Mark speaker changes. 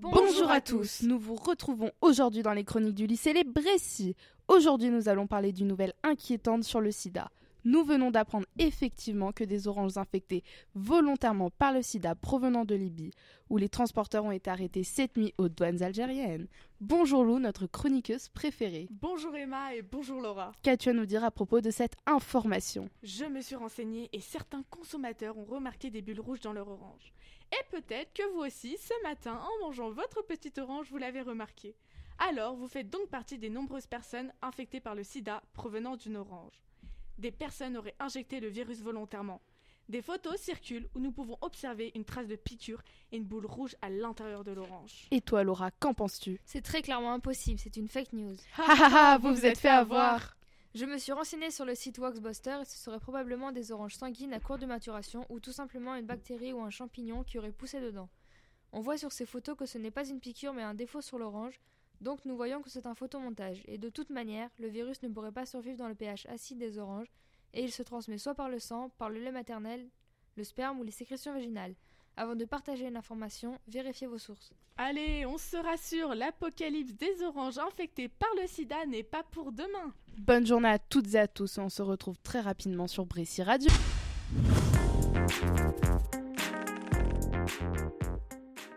Speaker 1: Bonjour à tous. Nous vous retrouvons aujourd'hui dans les chroniques du lycée Les Brécy. Aujourd'hui, nous allons parler d'une nouvelle inquiétante sur le sida. Nous venons d'apprendre effectivement que des oranges infectées volontairement par le sida provenant de Libye, où les transporteurs ont été arrêtés cette nuit aux douanes algériennes. Bonjour Lou, notre chroniqueuse préférée.
Speaker 2: Bonjour Emma et bonjour Laura.
Speaker 1: Qu'as-tu à nous dire à propos de cette information?
Speaker 2: Je me suis renseignée et certains consommateurs ont remarqué des bulles rouges dans leur orange. Et peut-être que vous aussi, ce matin, en mangeant votre petite orange, vous l'avez remarqué. Alors, vous faites donc partie des nombreuses personnes infectées par le sida provenant d'une orange des personnes auraient injecté le virus volontairement. Des photos circulent où nous pouvons observer une trace de piqûre et une boule rouge à l'intérieur de l'orange.
Speaker 1: Et toi, Laura, qu'en penses-tu?
Speaker 3: C'est très clairement impossible, c'est une fake news.
Speaker 1: Ha vous vous êtes fait avoir
Speaker 3: Je me suis renseignée sur le site Waxbuster et ce serait probablement des oranges sanguines à court de maturation ou tout simplement une bactérie ou un champignon qui aurait poussé dedans. On voit sur ces photos que ce n'est pas une piqûre mais un défaut sur l'orange, donc nous voyons que c'est un photomontage, et de toute manière, le virus ne pourrait pas survivre dans le pH acide des oranges, et il se transmet soit par le sang, par le lait maternel, le sperme ou les sécrétions vaginales. Avant de partager une information, vérifiez vos sources.
Speaker 2: Allez, on se rassure, l'apocalypse des oranges infectées par le sida n'est pas pour demain.
Speaker 1: Bonne journée à toutes et à tous, on se retrouve très rapidement sur Brécy Radio.